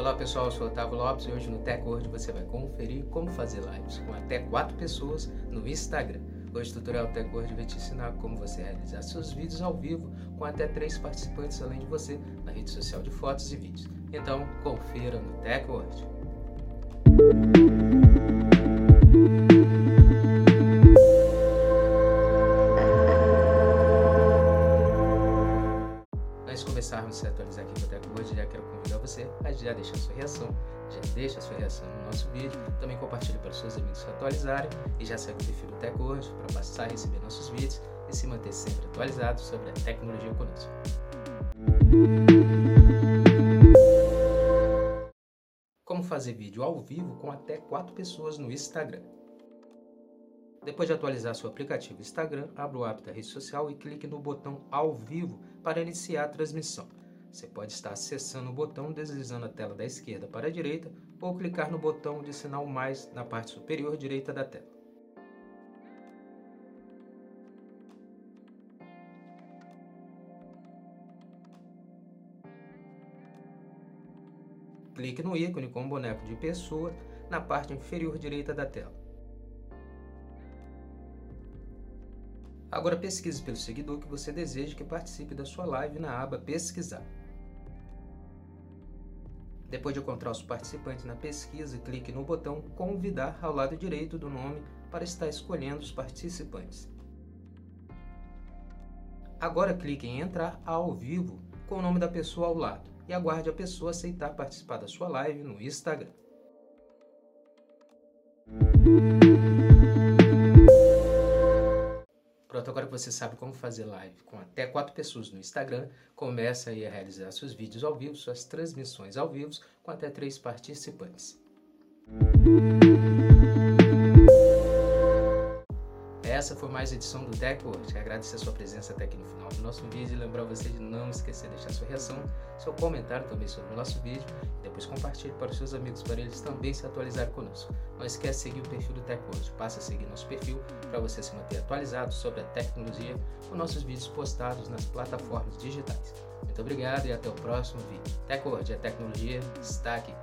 Olá pessoal, eu sou Otávio Lopes e hoje no TechWord você vai conferir como fazer lives com até 4 pessoas no Instagram. Hoje o tutorial TechWord vai te ensinar como você realizar seus vídeos ao vivo com até 3 participantes além de você na rede social de fotos e vídeos. Então confira no TechWord. Antes começarmos a se atualizar aqui no TechWord, já quero convidar você a já deixar sua reação, já deixa sua reação no nosso vídeo, também compartilhe para os seus amigos se atualizarem e já segue o perfil do TechWord para passar a receber nossos vídeos e se manter sempre atualizado sobre a tecnologia conosco. Como fazer vídeo ao vivo com até 4 pessoas no Instagram. Depois de atualizar seu aplicativo Instagram, abra o app da rede social e clique no botão Ao Vivo para iniciar a transmissão. Você pode estar acessando o botão deslizando a tela da esquerda para a direita ou clicar no botão de sinal mais na parte superior direita da tela. Clique no ícone com o boneco de pessoa na parte inferior direita da tela. Agora pesquise pelo seguidor que você deseja que participe da sua live na aba Pesquisar. Depois de encontrar os participantes na pesquisa, clique no botão Convidar ao lado direito do nome para estar escolhendo os participantes. Agora clique em Entrar ao vivo com o nome da pessoa ao lado e aguarde a pessoa aceitar participar da sua live no Instagram. Pronto, agora que você sabe como fazer live com até quatro pessoas no Instagram, começa aí a realizar seus vídeos ao vivo, suas transmissões ao vivo com até três participantes. Essa foi mais edição do TechWord. Agradecer a sua presença até aqui no final do nosso vídeo e lembrar você de não esquecer de deixar sua reação, seu comentário também sobre o nosso vídeo e depois compartilhe para os seus amigos para eles também se atualizarem conosco. Não esquece de seguir o perfil do TechWord. Passa a seguir nosso perfil para você se manter atualizado sobre a tecnologia com nossos vídeos postados nas plataformas digitais. Muito obrigado e até o próximo vídeo. TechWord, a tecnologia está aqui.